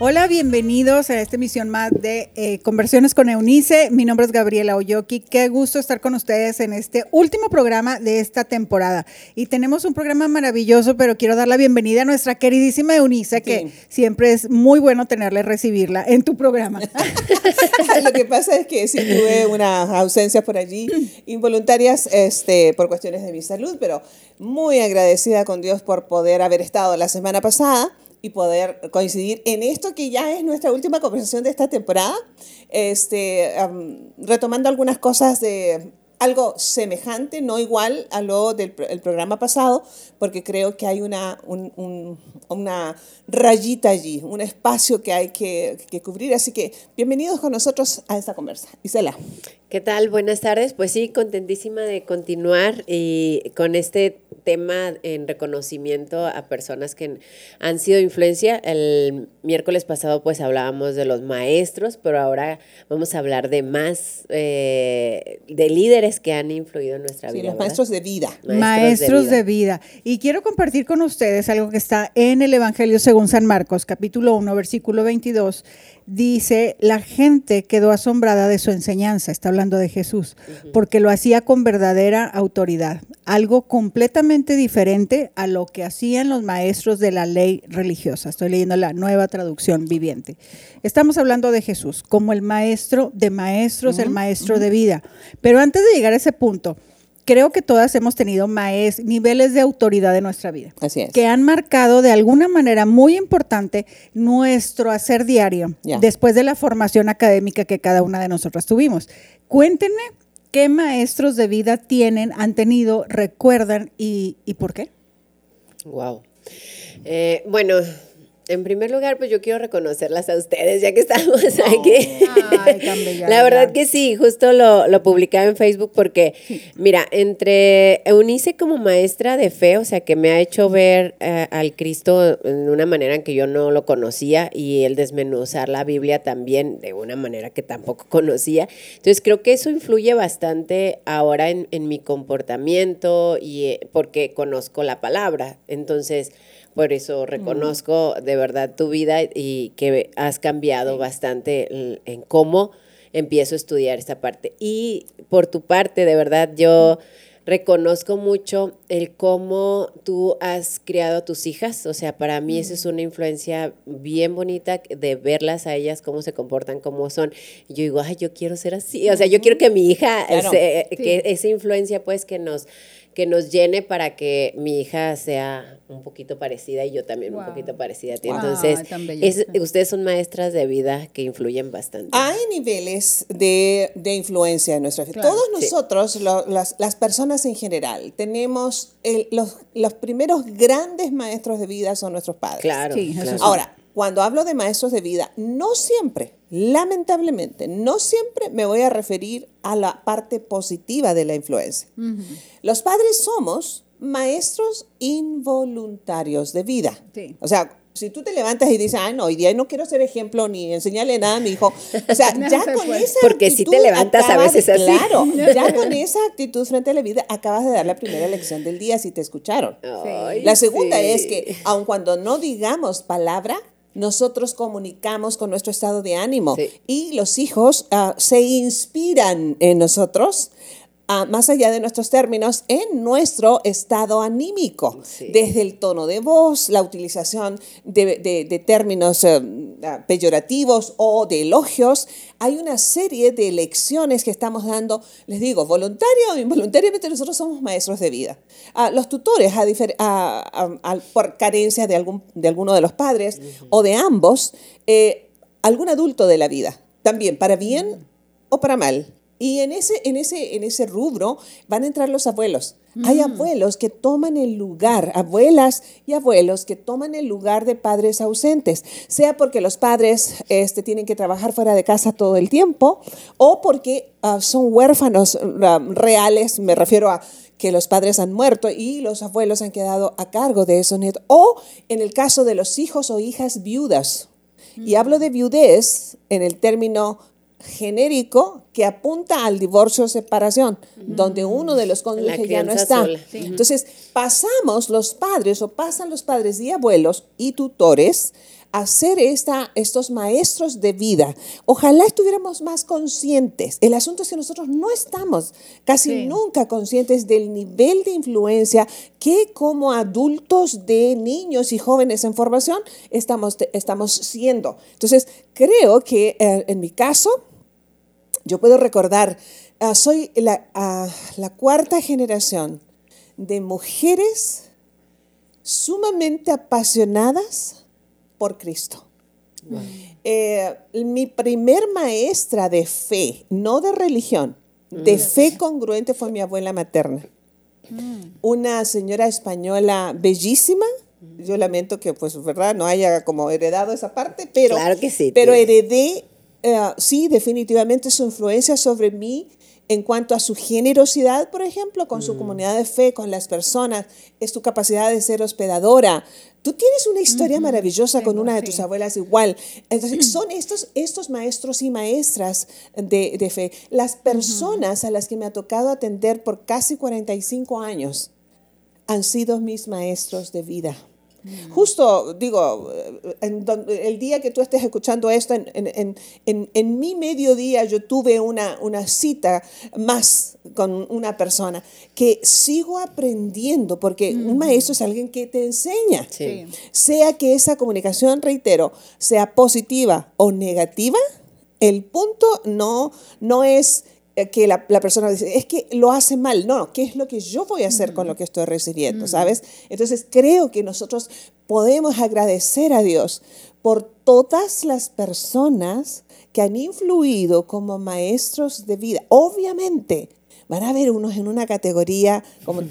Hola, bienvenidos a esta emisión más de eh, Conversiones con Eunice. Mi nombre es Gabriela Oyoki. Qué gusto estar con ustedes en este último programa de esta temporada. Y tenemos un programa maravilloso, pero quiero dar la bienvenida a nuestra queridísima Eunice, que siempre es muy bueno tenerle, recibirla en tu programa. Lo que pasa es que sí tuve unas ausencias por allí involuntarias este, por cuestiones de mi salud, pero muy agradecida con Dios por poder haber estado la semana pasada y poder coincidir en esto que ya es nuestra última conversación de esta temporada, este, retomando algunas cosas de algo semejante, no igual a lo del programa pasado, porque creo que hay una, una rayita allí, un espacio que hay que, que, cubrir. Así que bienvenidos con nosotros a esta conversa. Isela. ¿Qué tal? Buenas tardes. Pues sí, contentísima de continuar y con este tema en reconocimiento a personas que han sido influencia. El miércoles pasado pues hablábamos de los maestros, pero ahora vamos a hablar de más, eh, de líderes que han influido en nuestra vida. Sí, los maestros de vida. Maestros, de, vida. Y quiero compartir con ustedes algo que está en el Evangelio según San Marcos, capítulo 1, versículo 22 dice, la gente quedó asombrada de su enseñanza, está hablando de Jesús, porque lo hacía con verdadera autoridad, algo completamente diferente a lo que hacían los maestros de la ley religiosa. Estoy leyendo la nueva traducción viviente. Estamos hablando de Jesús como el maestro de maestros, el maestro de vida. Pero antes de llegar a ese punto, creo que todas hemos tenido maes, niveles de autoridad en nuestra vida. Así es. Que han marcado de alguna manera muy importante nuestro hacer diario después de la formación académica que cada una de nosotras tuvimos. Cuéntenme qué maestros de vida tienen, han tenido, recuerdan y, y por qué. Wow. Eh, bueno, en primer lugar, pues yo quiero reconocerlas a ustedes, ya que estamos aquí. la verdad que sí, justo lo, lo publicaba en Facebook porque, mira, entre Eunice como maestra de fe, o sea, que me ha hecho ver eh, al Cristo de una manera en que yo no lo conocía y el desmenuzar la Biblia también de una manera que tampoco conocía. Entonces, creo que eso influye bastante ahora en, en mi comportamiento y eh, porque conozco la palabra. Entonces, por eso reconozco de verdad tu vida y que has cambiado bastante en cómo empiezo a estudiar esta parte. Y por tu parte, de verdad, yo reconozco mucho el cómo tú has criado a tus hijas. O sea, para mí eso es una influencia bien bonita de verlas a ellas, cómo se comportan, cómo son. yo digo, ay, yo quiero ser así. O sea, yo quiero que mi hija, que esa influencia, pues, que nos que nos llene para que mi hija sea un poquito parecida y yo también un poquito parecida a ti. Entonces, ustedes son maestras de vida que influyen bastante. Hay niveles de, influencia en nuestra vida. Todos nosotros, las, personas en general, tenemos los, los primeros grandes maestros de vida son nuestros padres. Claro. claro. Ahora, cuando hablo de maestros de vida, no siempre, lamentablemente, no siempre me voy a referir a la parte positiva de la influencia. Los padres somos maestros involuntarios de vida. O sea, si tú te levantas y dices, ah, no, hoy día no quiero ser ejemplo ni enseñarle nada a mi hijo. O sea, ya con esa Porque si te levantas a veces así. Claro, ya con esa actitud frente a la vida, acabas de dar la primera lección del día si te escucharon. la segunda es que, aun cuando no digamos palabra, nosotros comunicamos con nuestro estado de ánimo. Y los hijos ah, se inspiran en nosotros. Ah, más allá de nuestros términos, en nuestro estado anímico, desde el tono de voz, la utilización de, términos eh, peyorativos o de elogios, hay una serie de lecciones que estamos dando, les digo, voluntario o involuntariamente nosotros somos maestros de vida. Ah, los tutores, por carencia de, algún, de alguno de los padres o de ambos, eh, algún adulto de la vida, también para bien o para mal. Y en ese, en ese, en ese rubro van a entrar los abuelos. Hay mm. abuelos que toman el lugar, abuelas y abuelos que toman el lugar de padres ausentes, sea porque los padres este, tienen que trabajar fuera de casa todo el tiempo o porque ah, son huérfanos ah, reales, me refiero a que los padres han muerto y los abuelos han quedado a cargo de esos nietos, o en el caso de los hijos o hijas viudas Y hablo de viudez en el término genérico que apunta al divorcio o separación, donde uno de los cónyuges ya no está. Entonces, pasamos los padres o pasan los padres y abuelos y tutores a ser esta, estos maestros de vida. Ojalá estuviéramos más conscientes. El asunto es que nosotros no estamos casi nunca conscientes del nivel de influencia que como adultos de niños y jóvenes en formación estamos, estamos siendo. Entonces, creo que eh, en mi caso, yo puedo recordar, ah, soy ah, la, cuarta generación de mujeres sumamente apasionadas por Cristo. Eh, mi primer maestra de fe, no de religión, de mm. fe congruente fue mi abuela materna. Mm. Una señora española bellísima. Yo lamento que, pues, verdad, no haya como heredado esa parte, pero, claro que sí, pero heredé eh, sí, definitivamente su influencia sobre mí en cuanto a su generosidad, por ejemplo, con su mm. comunidad de fe, con las personas, es tu capacidad de ser hospedadora. Tú tienes una historia maravillosa con una de tus abuelas igual. Entonces, son estos, estos maestros y maestras de, de fe. Las personas a las que me ha tocado atender por casi 45 años han sido mis maestros de vida. Justo, digo, el día que tú estés escuchando esto, en, en, en, en, mi mediodía yo tuve una, una cita más con una persona que sigo aprendiendo, porque un maestro es alguien que te enseña. Sea que esa comunicación, reitero, sea positiva o negativa, el punto no, no es que la, persona dice, es que lo hace mal. No, ¿qué es lo que yo voy a hacer con lo que estoy recibiendo? ¿Sabes? Entonces creo que nosotros podemos agradecer a Dios por todas las personas que han influido como maestros de vida. Obviamente, van a haber unos en una categoría como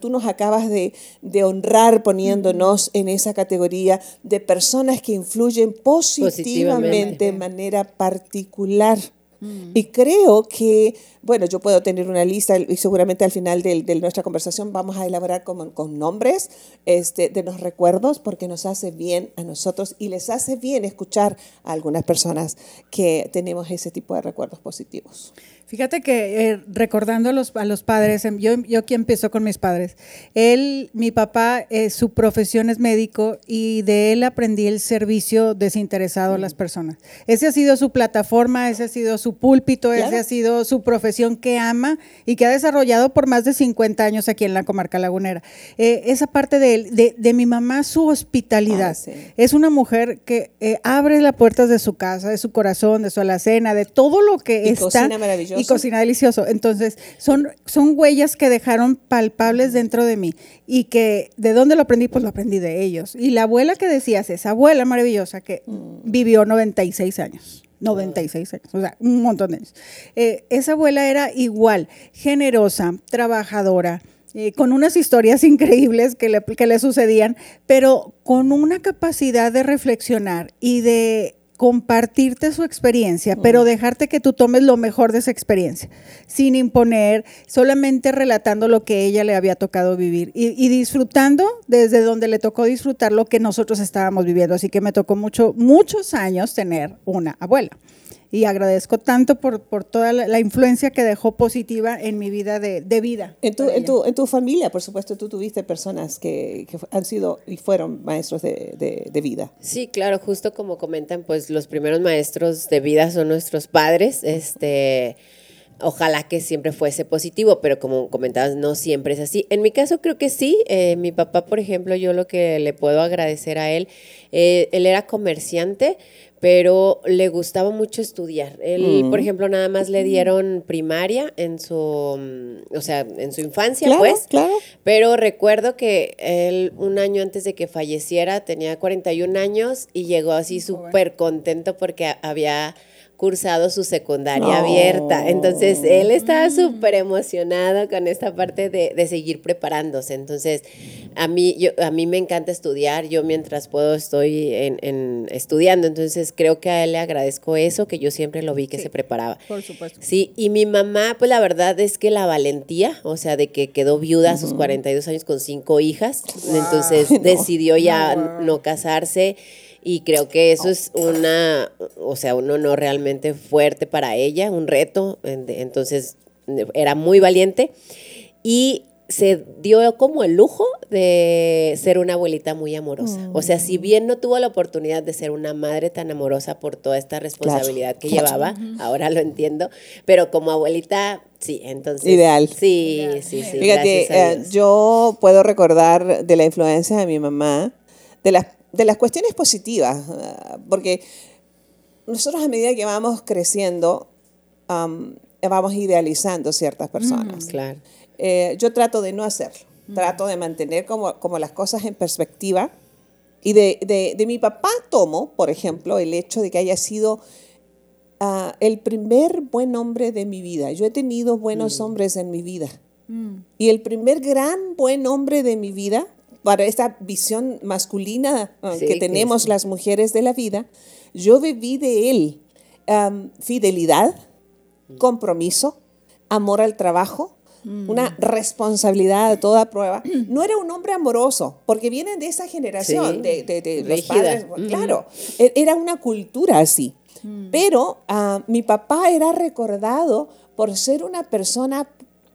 tú nos acabas de, de, honrar poniéndonos en esa categoría de personas que influyen positivamente, positivamente. de manera particular Mm. Y creo que, bueno, yo puedo tener una lista y seguramente al final de, de nuestra conversación vamos a elaborar con, con nombres este, de los recuerdos porque nos hace bien a nosotros y les hace bien escuchar a algunas personas que tenemos ese tipo de recuerdos positivos. Fíjate que eh, recordando a los, a los padres, em, yo, yo aquí empiezo con mis padres. Él, mi papá, eh, su profesión es médico y de él aprendí el servicio desinteresado a las mm. personas. Ese ha sido su plataforma, ese ha sido su púlpito, ese ha sido su profesión que ama y que ha desarrollado por más de 50 años aquí en la comarca lagunera. Eh, esa parte de, él, de, de, mi mamá, su hospitalidad. Ah, es una mujer que abre las puertas de su casa, de su corazón, de su alacena, de todo lo que y está. Cocina y cocina delicioso. Entonces, son, son huellas que dejaron palpables dentro de mí y que de dónde lo aprendí, pues lo aprendí de ellos. Y la abuela que decías, esa abuela maravillosa que mm. vivió 96 años. 96 años, o sea, un montón de años. Eh, esa abuela era igual, generosa, trabajadora, eh, con unas historias increíbles que le, que le sucedían, pero con una capacidad de reflexionar y de compartirte su experiencia, pero dejarte que tú tomes lo mejor de esa experiencia, sin imponer, solamente relatando lo que ella le había tocado vivir y, disfrutando desde donde le tocó disfrutar lo que nosotros estábamos viviendo. Así que me tocó mucho, muchos años tener una abuela y agradezco tanto por, por toda la, influencia que dejó positiva en mi vida de, de vida. En tu, en tu, en, tu, familia, por supuesto, tú tuviste personas que, que han sido y fueron maestros de, de, de, vida. Sí, claro, justo como comentan, pues los primeros maestros de vida son nuestros padres. Este, ojalá que siempre fuese positivo, pero como comentabas, no siempre es así. En mi caso creo que sí. Eh, mi papá, por ejemplo, yo lo que le puedo agradecer a él, eh, él era comerciante pero le gustaba mucho estudiar. Él, mm. por ejemplo, nada más le dieron primaria en su, o sea, en su infancia, pues. Claro. Pero recuerdo que él, un año antes de que falleciera, tenía 41 años y llegó así súper contento porque había cursado su secundaria abierta. Entonces, él estaba súper emocionado con esta parte de, de, seguir preparándose. Entonces, a mí, yo, a mí me encanta estudiar. Yo mientras puedo estoy en, en estudiando. Entonces, creo que a él le agradezco eso, que yo siempre lo vi que se preparaba. Por supuesto. Sí, y mi mamá, pues la verdad es que la valentía, o sea, de que quedó viuda a sus 42 años con cinco hijas. Entonces, decidió ya no casarse Y creo que eso es una, o sea, un honor realmente fuerte para ella, un reto. Entonces, era muy valiente. Y se dio como el lujo de ser una abuelita muy amorosa. O sea, si bien no tuvo la oportunidad de ser una madre tan amorosa por toda esta responsabilidad que llevaba, ahora lo entiendo, pero como abuelita, sí, entonces... Ideal. Sí, sí, sí. Fíjate, eh, yo puedo recordar de la influencia de mi mamá, de las, de las cuestiones positivas, eh, porque nosotros a medida que vamos creciendo, vamos idealizando ciertas personas. claro. Eh, yo trato de no hacerlo. Trato de mantener como, como las cosas en perspectiva. Y de, de, de, mi papá tomo, por ejemplo, el hecho de que haya sido uh, el primer buen hombre de mi vida. Yo he tenido buenos mm. hombres en mi vida. Mm. Y el primer gran buen hombre de mi vida, para esta visión masculina uh, que tenemos que las mujeres de la vida, yo bebí de él um, fidelidad, mm. compromiso, amor al trabajo, una responsabilidad a toda prueba. No era un hombre amoroso, porque vienen de esa generación, de, los padres. Claro, e, era una cultura así. Mm. Pero uh, mi papá era recordado por ser una persona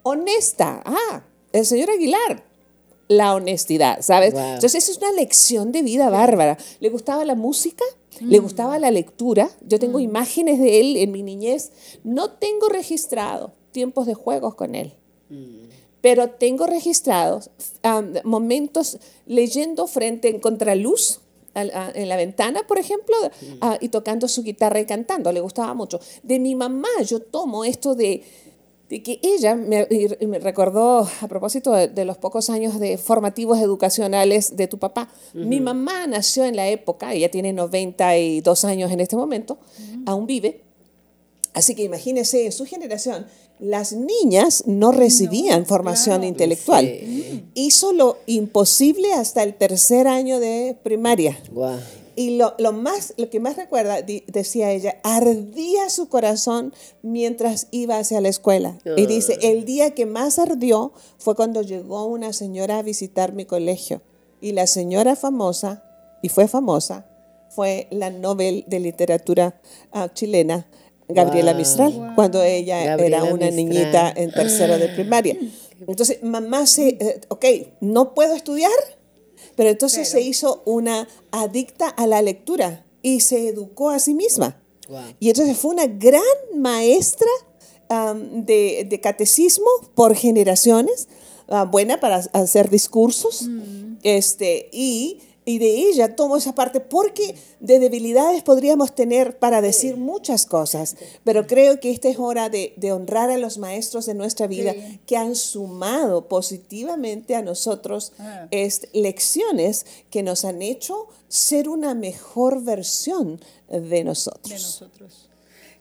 honesta. Ah, el señor Aguilar, la honestidad, ¿sabes? Entonces, es una lección de vida bárbara. ¿Le gustaba la música? Le mm. gustaba la lectura. Yo tengo mm. imágenes de él en mi niñez. No tengo registrado tiempos de juegos con él. Pero tengo registrados momentos leyendo frente en contraluz en la ventana, por ejemplo, ah, y tocando su guitarra y cantando. Le gustaba mucho. De mi mamá yo tomo esto de, de que ella me, me, recordó a propósito de, los pocos años de formativos educacionales de tu papá. Mi mamá nació en la época, ella tiene 92 años en este momento, aún vive. Así que imagínese en su generación las niñas no recibían formación intelectual. Hizo lo imposible hasta el tercer año de primaria. Y lo, más, lo que más recuerda, decía ella, ardía su corazón mientras iba hacia la escuela. Y dice, el día que más ardió fue cuando llegó una señora a visitar mi colegio. Y la señora famosa, y fue famosa, fue la Nobel de Literatura ah, chilena, Gabriela Mistral, cuando ella era una niñita en tercero de primaria. Entonces, mamá se, eh, ok, no puedo estudiar, pero entonces se hizo una adicta a la lectura y se educó a sí misma. Y entonces fue una gran maestra de, de, catecismo por generaciones, ah, buena para hacer discursos, mm. este, y y de ella tomo esa parte porque de debilidades podríamos tener para decir muchas cosas, pero creo que esta es hora de, honrar a los maestros de nuestra vida que han sumado positivamente a nosotros ah. lecciones que nos han hecho ser una mejor versión de nosotros. De nosotros.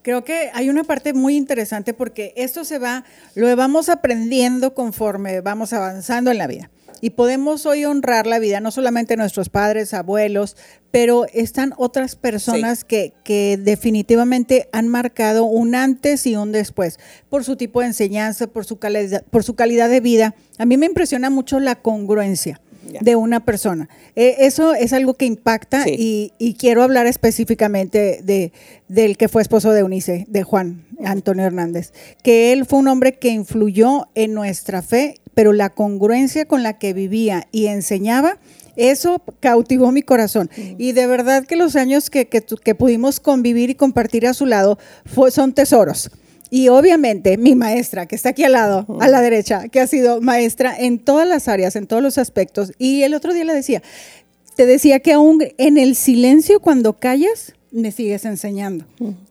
Creo que hay una parte muy interesante porque esto se va, lo vamos aprendiendo conforme vamos avanzando en la vida. Y podemos hoy honrar la vida, no solamente nuestros padres, abuelos, pero están otras personas que, que, definitivamente han marcado un antes y un después por su tipo de enseñanza, por su calidad, por su calidad de vida. A mí me impresiona mucho la congruencia de una persona. E, eso es algo que impacta y, y, quiero hablar específicamente de, del que fue esposo de Unice, de Juan Antonio Hernández, que él fue un hombre que influyó en nuestra fe pero la congruencia con la que vivía y enseñaba, eso cautivó mi corazón. Y de verdad que los años que, que, pudimos convivir y compartir a su lado fue, son tesoros. Y obviamente mi maestra, que está aquí al lado, a la derecha, que ha sido maestra en todas las áreas, en todos los aspectos. Y el otro día le decía, te decía que aún en el silencio cuando callas, me sigues enseñando.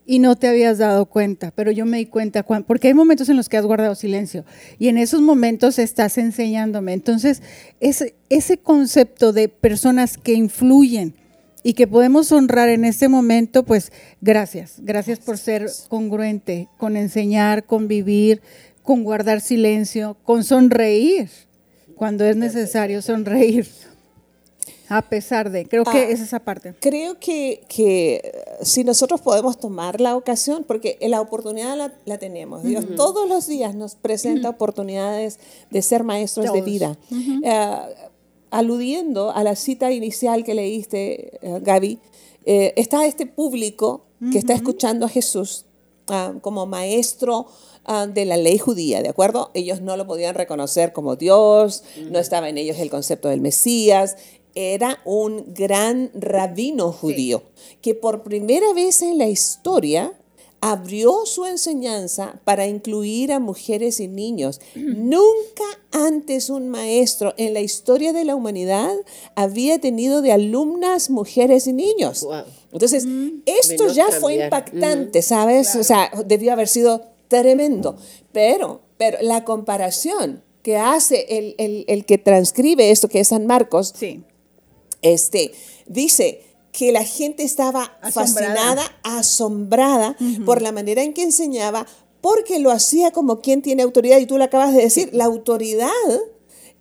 Y no te habías dado cuenta, pero yo me di cuenta, porque hay momentos en los que has guardado silencio y en esos momentos estás enseñándome. Entonces, ese, ese concepto de personas que influyen y que podemos honrar en este momento, pues gracias. Gracias por ser congruente con enseñar, con vivir, con guardar silencio, con sonreír cuando es necesario sonreír. A pesar de, creo que ah, es esa parte. Creo que, que, eh, si nosotros podemos tomar la ocasión, porque la oportunidad la, la tenemos. Dios todos los días nos presenta oportunidades de ser maestros de vida. Eh, aludiendo a la cita inicial que leíste, eh, Gaby, eh, está este público que está escuchando a Jesús ah, como maestro ah, de la ley judía, ¿de acuerdo? Ellos no lo podían reconocer como Dios, no estaba en ellos el concepto del Mesías, era un gran rabino judío que por primera vez en la historia abrió su enseñanza para incluir a mujeres y niños. Nunca antes un maestro en la historia de la humanidad había tenido de alumnas mujeres y niños. Entonces, mm. esto ya fue impactante, ¿sabes? O sea, debió haber sido tremendo. Pero, pero la comparación que hace el, el, que transcribe esto, que es San Marcos, este, dice, que la gente estaba fascinada, asombrada por la manera en que enseñaba, porque lo hacía como quien tiene autoridad, y tú lo acabas de decir, la autoridad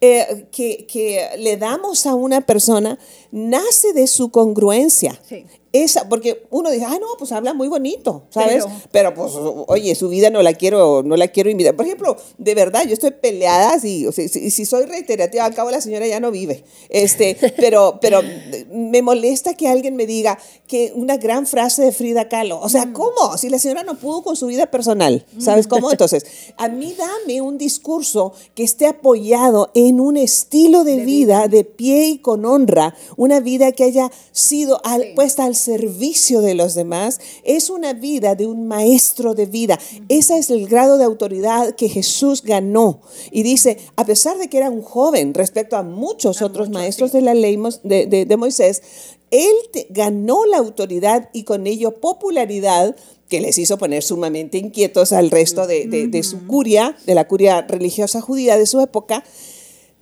eh, que, que, le damos a una persona nace de su congruencia. Sí. Esa, porque uno dice, ah, no, pues habla muy bonito, ¿sabes? Pero, pues, oye, su vida no la quiero, no la quiero invitar. Por ejemplo, de verdad, yo estoy peleada, si, o si, si, soy reiterativa, al cabo la señora ya no vive. Este, pero, pero me molesta que alguien me diga que una gran frase de Frida Kahlo. O sea, mm. ¿cómo? Si la señora no pudo con su vida personal, ¿sabes cómo? Entonces, a mí dame un discurso que esté apoyado en un estilo de, vida, de pie y con honra, una vida que haya sido puesta al servicio de los demás, es una vida de un maestro de vida. Ese es el grado de autoridad que Jesús ganó. Y dice, a pesar de que era un joven respecto a muchos otros maestros de la ley de, Moisés, él ganó la autoridad y con ello popularidad que les hizo poner sumamente inquietos al resto de, de, su curia, de la curia religiosa judía de su época,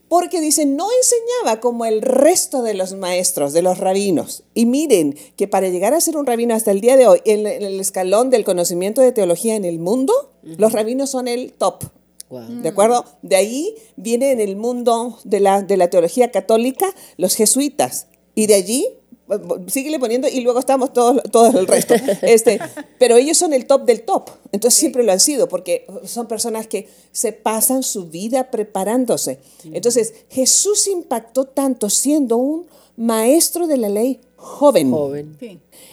porque dice, no enseñaba como el resto de los maestros, de los rabinos. Y miren que para llegar a ser un rabino hasta el día de hoy, en el escalón del conocimiento de teología en el mundo, los rabinos son el top. ¿De acuerdo? De ahí viene en el mundo de la, de la teología católica los jesuitas. Y de allí síguele poniendo y luego estamos todos, todos el resto. Este, pero ellos son el top del top, entonces siempre lo han sido, porque son personas que se pasan su vida preparándose. Entonces Jesús impactó tanto siendo un maestro de la ley joven. joven.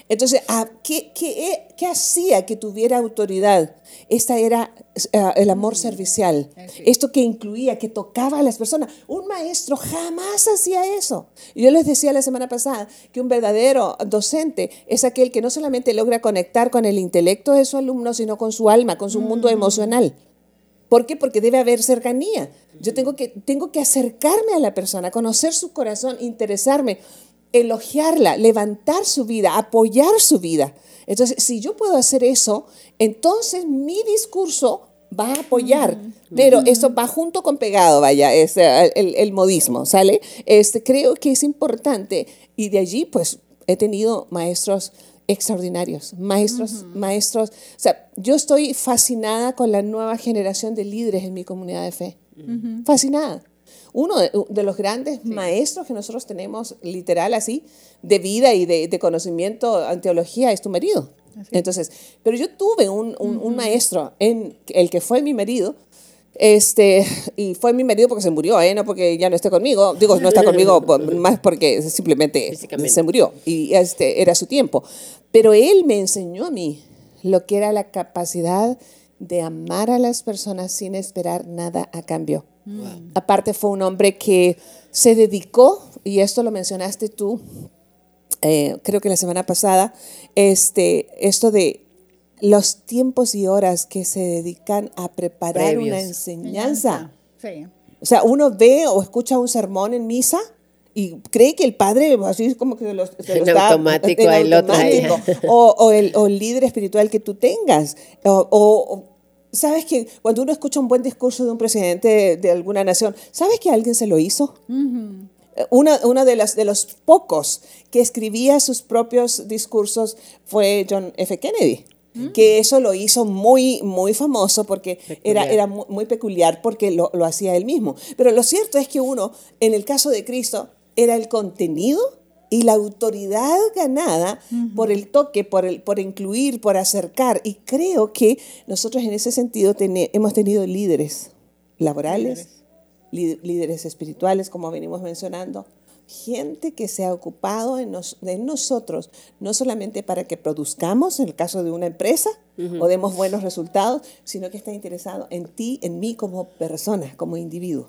Entonces, ¿qué, qué, qué hacía que tuviera autoridad? Esta era eh, el amor servicial. Esto que incluía, que tocaba a las personas. Un maestro jamás hacía eso. Yo les decía la semana pasada que un verdadero docente es aquel que no solamente logra conectar con el intelecto de su alumno, sino con su alma, con su mundo mm. emocional. ¿Por qué? Porque debe haber cercanía. Yo tengo que, tengo que acercarme a la persona, conocer su corazón, interesarme elogiarla, levantar su vida, apoyar su vida. Entonces, si yo puedo hacer eso, entonces mi discurso va a apoyar, pero eso va junto con pegado, vaya, es eh, el, modismo, ¿sale? Este, creo que es importante y de allí pues he tenido maestros extraordinarios, maestros, maestros, o sea, yo estoy fascinada con la nueva generación de líderes en mi comunidad de fe, fascinada. Uno de, los grandes maestros que nosotros tenemos, literal así, de vida y de, conocimiento en teología, es tu marido. Entonces, pero yo tuve un, un, maestro, en el que fue mi marido, este, y fue mi marido porque se murió, ¿eh? no porque ya no esté conmigo. Digo, no está conmigo más porque simplemente se murió y este era su tiempo. Pero él me enseñó a mí lo que era la capacidad de amar a las personas sin esperar nada a cambio. Aparte fue un hombre que se dedicó, y esto lo mencionaste tú, eh, creo que la semana pasada, este, esto de los tiempos y horas que se dedican a preparar una enseñanza. O sea, uno ve o escucha un sermón en misa y cree que el padre, así es como que los, en automático, en automático. o, o, el, o, el, líder espiritual que tú tengas, o, o ¿Sabes que cuando uno escucha un buen discurso de un presidente de, alguna nación, ¿sabes que alguien se lo hizo? Uno de, los, de los pocos que escribía sus propios discursos fue John F. Kennedy. Mm. que eso lo hizo muy, muy famoso porque era, era muy, peculiar porque lo, lo hacía él mismo. Pero lo cierto es que uno, en el caso de Cristo, era el contenido y la autoridad ganada por el toque, por, el, por incluir, por acercar. Y creo que nosotros en ese sentido hemos tenido líderes laborales, líderes espirituales, como venimos mencionando, gente que se ha ocupado en, nosotros, no solamente para que produzcamos, en el caso de una empresa, o demos buenos resultados, sino que está interesado en ti, en mí como persona, como individuo.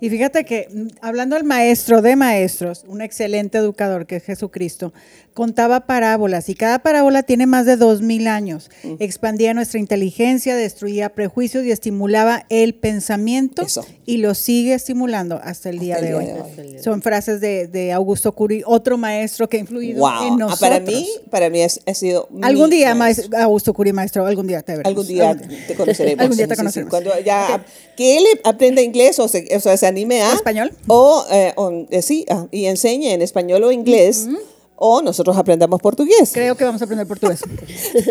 Y fíjate que mm, hablando al maestro de maestros, un excelente educador que es Jesucristo, contaba parábolas y cada parábola tiene más de dos mil años. Expandía nuestra inteligencia, destruía prejuicios y estimulaba el pensamiento y lo sigue estimulando hasta el día, de, hoy. Son frases de, Augusto Curi, otro maestro que ha influido en nosotros. para mí, para mí ha, sido algún día Augusto Curi maestro, algún día te veremos. Algún día te conoceremos. algún día te conoceremos. Cuando ya que él aprenda inglés o se, se anime a español o, eh, eh, sí ah, y enseñe en español o inglés o nosotros aprendamos portugués. Creo que vamos a aprender portugués.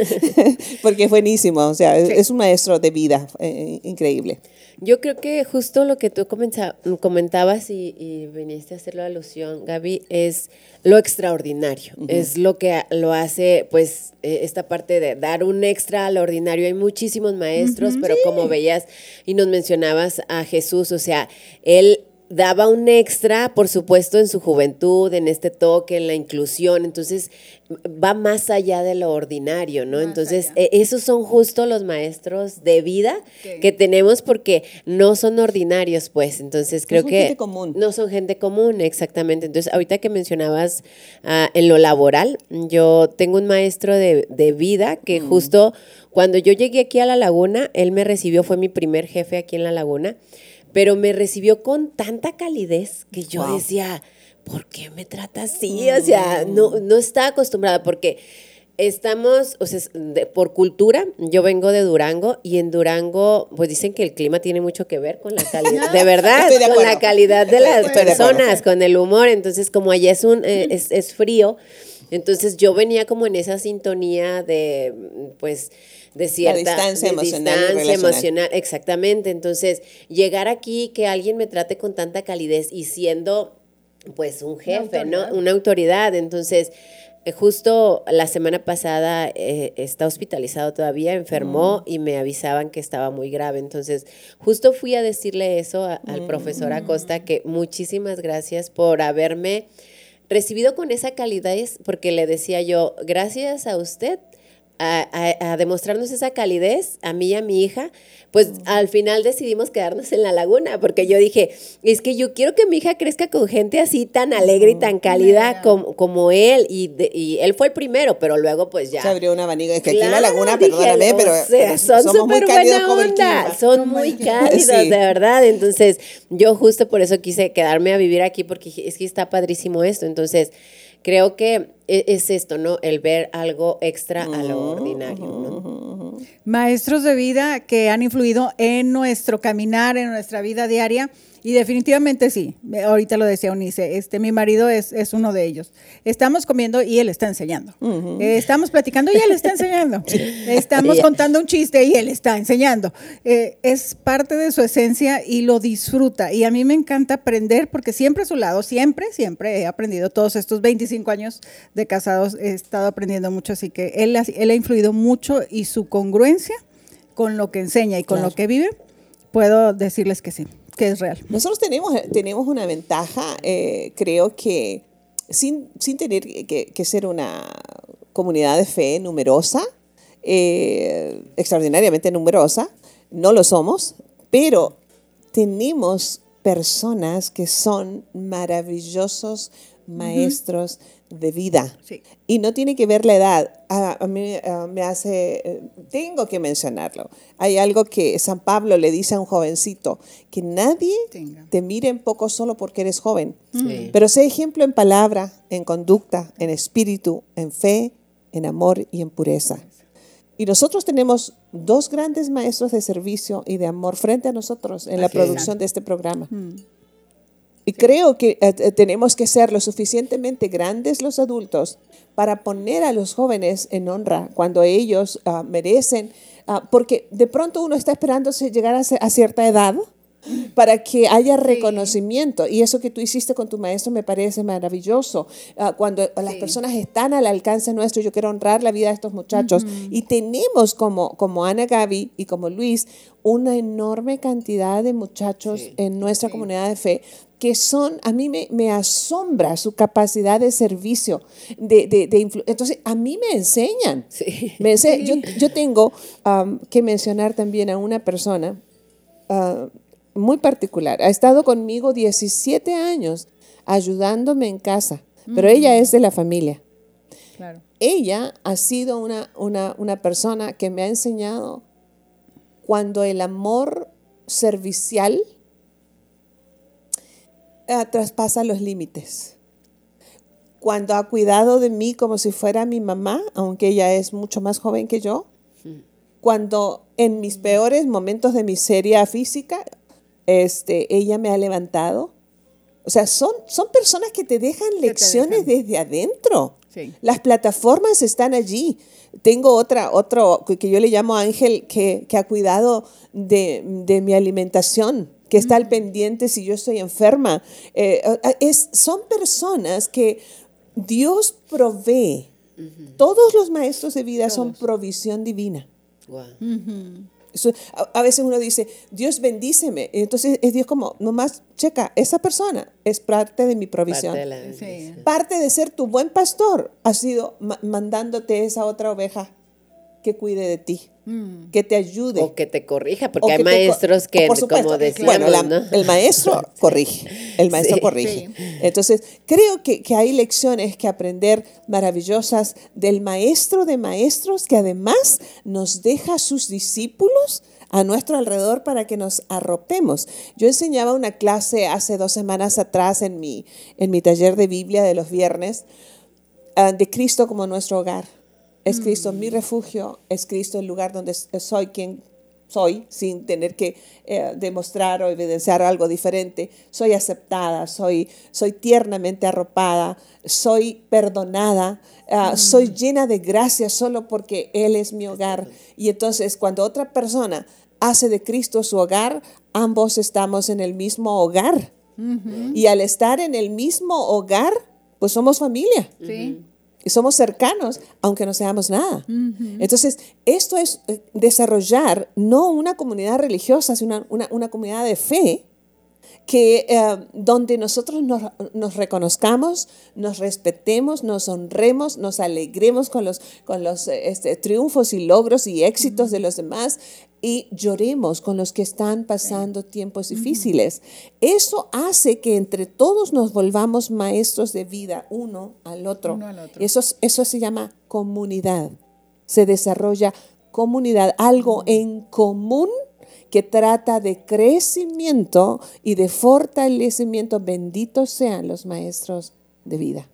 Porque es buenísimo, o sea, es un maestro de vida eh, increíble. Yo creo que justo lo que tú comentabas y, y, viniste a hacer la alusión, Gaby, es lo extraordinario. Es lo que lo hace, pues, eh, esta parte de dar un extra al ordinario. Hay muchísimos maestros, pero como veías y nos mencionabas a Jesús, o sea, él daba un extra, por supuesto, en su juventud, en este toque, en la inclusión. Entonces, va más allá de lo ordinario, ¿no? Entonces, e, esos son justo los maestros de vida que tenemos porque no son ordinarios, pues. Entonces, creo no son que gente común. no son gente común, exactamente. Entonces, ahorita que mencionabas ah, en lo laboral, yo tengo un maestro de, vida que mm. justo cuando yo llegué aquí a la laguna, él me recibió, fue mi primer jefe aquí en la laguna pero me recibió con tanta calidez que yo decía, ¿por qué me trata así? O sea, no, mm. no está acostumbrada porque estamos, o sea, por cultura, yo vengo de Durango y en Durango, pues dicen que el clima tiene mucho que ver con la calidad, de verdad, con la calidad de las personas, con el humor. Entonces, como allá es un, eh, es, es frío, entonces yo venía como en esa sintonía de, pues, de cierta distancia, emocional, emocional. Exactamente. Entonces, llegar aquí, que alguien me trate con tanta calidez y siendo pues un jefe, ¿no? Una autoridad. Entonces, eh, justo la semana pasada eh, está hospitalizado todavía, enfermó mm. y me avisaban que estaba muy grave. Entonces, justo fui a decirle eso al profesor Acosta, que muchísimas gracias por haberme recibido con esa calidez, porque le decía yo, gracias a usted a, demostrarnos esa calidez, a mí y a mi hija, pues al final decidimos quedarnos en la laguna, porque yo dije, es que yo quiero que mi hija crezca con gente así tan alegre y tan cálida como, como él, y, y, él fue el primero, pero luego pues ya. Se abrió un abanico, es que aquí en la laguna, perdóname, pero, son súper buena onda, son muy cálidos, de verdad, entonces yo justo por eso quise quedarme a vivir aquí, porque es que está padrísimo esto, entonces creo que e, es esto, ¿no? El ver algo extra a lo ordinario, ¿no? Maestros de vida que han influido en nuestro caminar, en nuestra vida diaria y definitivamente sí, ahorita lo decía Unice, este, mi marido es, es uno de ellos. Estamos comiendo y él está enseñando. Eh, estamos platicando y él está enseñando. Estamos contando un chiste y él está enseñando. Eh, es parte de su esencia y lo disfruta. Y a mí me encanta aprender porque siempre a su lado, siempre, siempre he aprendido todos estos 25 años de casados, he estado aprendiendo mucho, así que él, él ha influido mucho y su congruencia con lo que enseña y con lo que vive, puedo decirles que sí que es real. Nosotros tenemos, tenemos una ventaja, eh, creo que sin, sin tener que, que, ser una comunidad de fe numerosa, eh, extraordinariamente numerosa, no lo somos, pero tenemos personas que son maravillosos maestros de vida. Y no tiene que ver la edad. A, mí me hace, eh, tengo que mencionarlo. Hay algo que San Pablo le dice a un jovencito, que nadie te mire en poco solo porque eres joven, pero sé ejemplo en palabra, en conducta, en espíritu, en fe, en amor y en pureza. Y nosotros tenemos dos grandes maestros de servicio y de amor frente a nosotros en la producción de este programa. Mm. Y creo que eh, eh, tenemos que ser lo suficientemente grandes los adultos para poner a los jóvenes en honra cuando ellos ah, merecen, ah, porque de pronto uno está esperando llegar a, cierta edad para que haya reconocimiento. Y eso que tú hiciste con tu maestro me parece maravilloso. Ah, cuando las personas están al alcance nuestro, yo quiero honrar la vida de estos muchachos. Y tenemos como, como Ana Gaby y como Luis una enorme cantidad de muchachos en nuestra comunidad de fe que son, a mí me, asombra su capacidad de servicio, de, de, Entonces, a mí me enseñan. Me yo, tengo que mencionar también a una persona ah, muy particular. Ha estado conmigo 17 años ayudándome en casa, pero ella es de la familia. Ella ha sido una, una, una persona que me ha enseñado cuando el amor servicial eh, traspasa los límites. Cuando ha cuidado de mí como si fuera mi mamá, aunque ella es mucho más joven que yo. Cuando en mis peores momentos de miseria física, este, ella me ha levantado. O sea, son, son personas que te dejan lecciones desde adentro. Las plataformas están allí. Tengo otra, otro que yo le llamo Ángel, que, ha cuidado de, de mi alimentación que está al pendiente si yo estoy enferma. Eh, es, son personas que Dios provee. Todos los maestros de vida son provisión divina. A, veces uno dice, Dios bendíceme. Entonces es Dios como, nomás, checa, esa persona es parte de mi provisión. Parte de, ser tu buen pastor ha sido mandándote esa otra oveja que cuide de ti. Mm. que te ayude. O que te corrija, porque hay maestros que, como decíamos, bueno, el maestro corrige, el maestro corrige. Entonces, creo que, que, hay lecciones que aprender maravillosas del maestro de maestros, que además nos deja a sus discípulos a nuestro alrededor para que nos arropemos. Yo enseñaba una clase hace dos semanas atrás en mi, en mi taller de Biblia de los viernes, ah, de Cristo como nuestro hogar es Cristo mi refugio, es Cristo el lugar donde soy quien soy, sin tener que eh, demostrar o evidenciar algo diferente. Soy aceptada, soy, soy tiernamente arropada, soy perdonada, ah, soy llena de gracia solo porque Él es mi hogar. Y entonces cuando otra persona hace de Cristo su hogar, ambos estamos en el mismo hogar. Y al estar en el mismo hogar, pues somos familia. Sí somos cercanos, aunque no seamos nada. Entonces, esto es eh, desarrollar no una comunidad religiosa, sino una, comunidad de fe, que eh, donde nosotros nos, reconozcamos, nos respetemos, nos honremos, nos alegremos con los, con los este, triunfos y logros y éxitos de los demás y lloremos con los que están pasando tiempos difíciles. Eso hace que entre todos nos volvamos maestros de vida uno al otro. Eso, eso se llama comunidad. Se desarrolla comunidad, algo en común que trata de crecimiento y de fortalecimiento. Benditos sean los maestros de vida.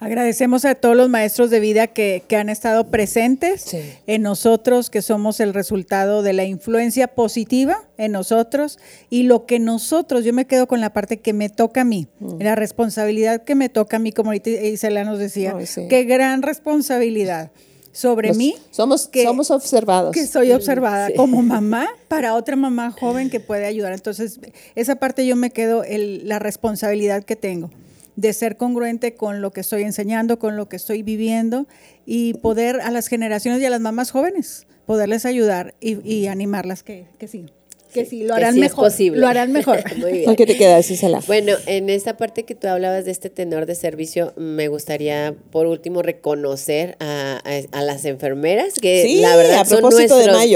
Agradecemos a todos los maestros de vida que, han estado presentes en nosotros, que somos el resultado de la influencia positiva en nosotros y lo que nosotros, yo me quedo con la parte que me toca a mí, mm. la responsabilidad que me toca a mí, como ahorita Isela nos decía, qué gran responsabilidad sobre mí. Somos, que, somos observados. Que soy observada como mamá para otra mamá joven que puede ayudar. Entonces, esa parte yo me quedo la responsabilidad que tengo de ser congruente con lo que estoy enseñando, con lo que estoy viviendo y poder a las generaciones y a las mamás jóvenes poderles ayudar y, animarlas que, que sí que sí, lo harán mejor. Lo harán mejor. Muy bien. qué te queda, Cisela? Bueno, en esta parte que tú hablabas de este tenor de servicio, me gustaría, por último, reconocer a, las enfermeras, que la verdad son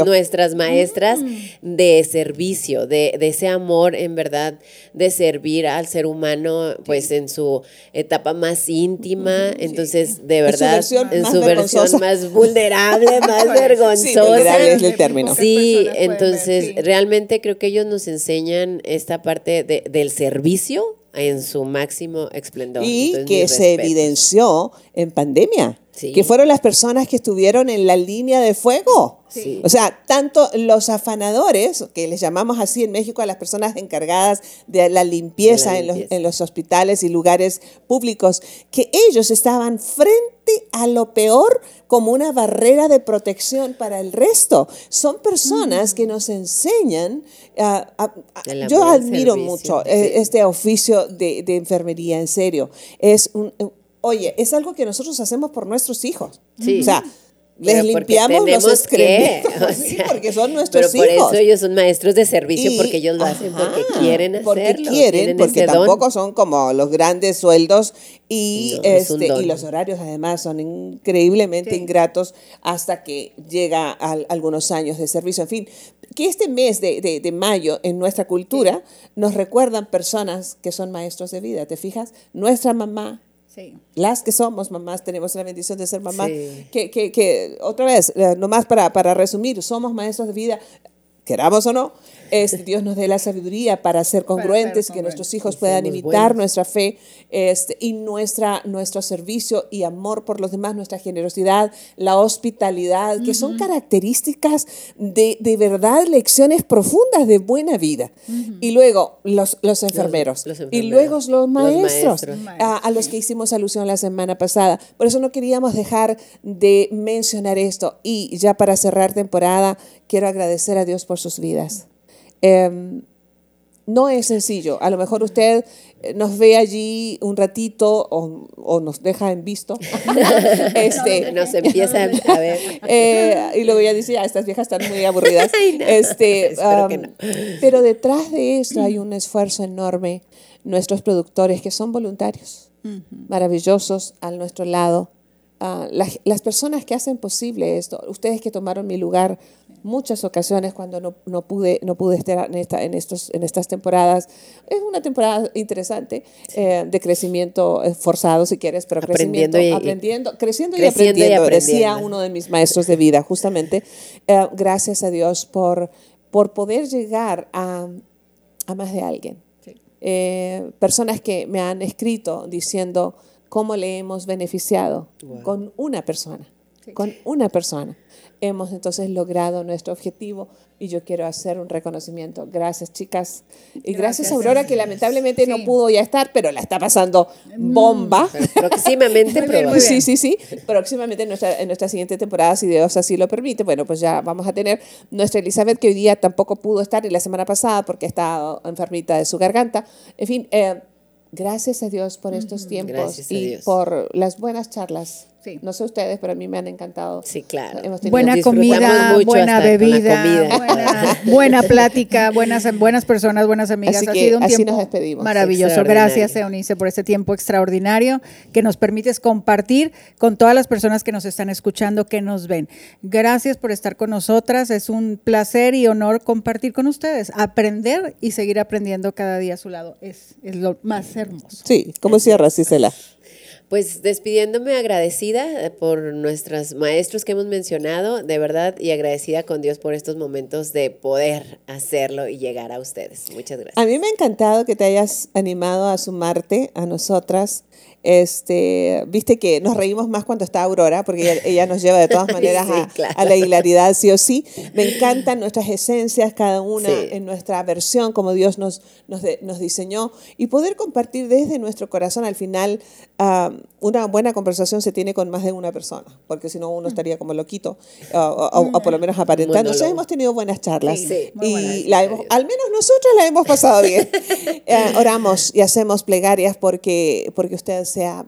nuestras maestras mm. de servicio, de, ese amor, en verdad, de servir al ser humano, pues en su etapa más íntima. Entonces, de verdad, en su versión, más, vulnerable, más vergonzosa. Sí, es el término. Sí, entonces, realmente creo que ellos nos enseñan esta parte de, del servicio en su máximo esplendor. Y que se evidenció en pandemia. que fueron las personas que estuvieron en la línea de fuego. O sea, tanto los afanadores, que les llamamos así en México a las personas encargadas de la limpieza, En, los, en, los, hospitales y lugares públicos, que ellos estaban frente a lo peor como una barrera de protección para el resto. Son personas que nos enseñan, yo admiro mucho eh, este oficio de, de, enfermería, en serio. Es un, oye, es algo que nosotros hacemos por nuestros hijos. O sea, les limpiamos los excrementos, sí, porque son nuestros hijos. Pero por eso ellos son maestros de servicio, porque ellos lo hacen porque quieren hacerlo. Porque quieren, porque tampoco son como los grandes sueldos y, este, y los horarios además son increíblemente ingratos hasta que llega a, algunos años de servicio. En fin, que este mes de, de, mayo en nuestra cultura nos recuerdan personas que son maestros de vida, ¿te fijas? Nuestra mamá, las que somos mamás tenemos la bendición de ser mamás. Que, que, que, otra vez, eh, nomás para, para resumir, somos maestros de vida, queramos o no, este, Dios nos dé la sabiduría para ser congruentes, que nuestros hijos puedan imitar nuestra fe este, y nuestra, nuestro servicio y amor por los demás, nuestra generosidad, la hospitalidad, que son características de, de, verdad, lecciones profundas de buena vida. Y luego los, los, enfermeros, y luego los maestros, A, a los que hicimos alusión la semana pasada. Por eso no queríamos dejar de mencionar esto. Y ya para cerrar temporada, quiero agradecer a Dios por sus vidas. Em, no es sencillo. A lo mejor usted eh, nos ve allí un ratito o, nos deja en visto. este, nos empieza a ver. Eh, y luego ya dice, estas viejas están muy aburridas. este, Pero detrás de esto hay un esfuerzo enorme. Nuestros productores que son voluntarios, maravillosos a nuestro lado. Ah, las, las, personas que hacen posible esto, ustedes que tomaron mi lugar muchas ocasiones cuando no, no, pude, no pude estar en, esta, en, estos, en estas temporadas. Es una temporada interesante eh, de crecimiento eh, forzado, si quieres, pero aprendiendo crecimiento, aprendiendo, creciendo, y, aprendiendo, decía uno de mis maestros de vida, justamente. Eh, gracias a Dios por, por poder llegar a, a más de alguien. personas que me han escrito diciendo cómo le hemos beneficiado con una persona, con una persona hemos entonces logrado nuestro objetivo y yo quiero hacer un reconocimiento. Gracias, chicas. Y gracias, Aurora, que lamentablemente no pudo ya estar, pero la está pasando mm, bomba. próximamente, Sí, sí, sí. Próximamente en nuestra, en nuestra siguiente temporada, si Dios así lo permite, bueno, pues ya vamos a tener nuestra Elizabeth, que hoy día tampoco pudo estar, y la semana pasada porque está enfermita de su garganta. En fin, eh, gracias a Dios por estos tiempos y por las buenas charlas no sé ustedes, pero a mí me han encantado. Sí, claro. buena comida, buena bebida, buena, plática, buenas, buenas personas, buenas amigas. Así ha sido un tiempo nos despedimos. maravilloso. Gracias, Eunice, por este tiempo extraordinario que nos permites compartir con todas las personas que nos están escuchando, que nos ven. Gracias por estar con nosotras. Es un placer y honor compartir con ustedes, aprender y seguir aprendiendo cada día a su lado. Es, es lo más hermoso. Sí, ¿cómo cierras, Cisela? Pues despidiéndome agradecida eh, por nuestros maestros que hemos mencionado, de verdad, y agradecida con Dios por estos momentos de poder hacerlo y llegar a ustedes. Muchas gracias. A mí me ha encantado que te hayas animado a sumarte a nosotras este, viste que nos reímos más cuando está Aurora, porque ella, nos lleva de todas maneras a, la hilaridad, sí o sí. Me encantan nuestras esencias, cada una en nuestra versión, como Dios nos, nos, nos, diseñó, y poder compartir desde nuestro corazón. Al final, una buena conversación se tiene con más de una persona, porque si no uno estaría como loquito, o, por lo menos aparentando. sea, hemos tenido buenas charlas y la hemos, al menos nosotros la hemos pasado bien. Eh, oramos y hacemos plegarias porque, porque ustedes sea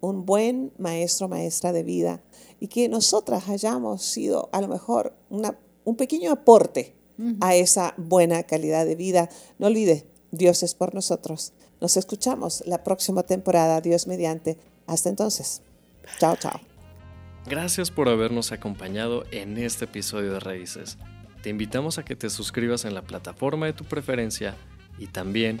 un buen maestro, maestra de vida y que nosotras hayamos sido a lo mejor una, un pequeño aporte a esa buena calidad de vida. No olvides, Dios es por nosotros. Nos escuchamos la próxima temporada, Dios mediante. Hasta entonces. Chao, chao. Gracias por habernos acompañado en este episodio de Raíces. Te invitamos a que te suscribas en la plataforma de tu preferencia y también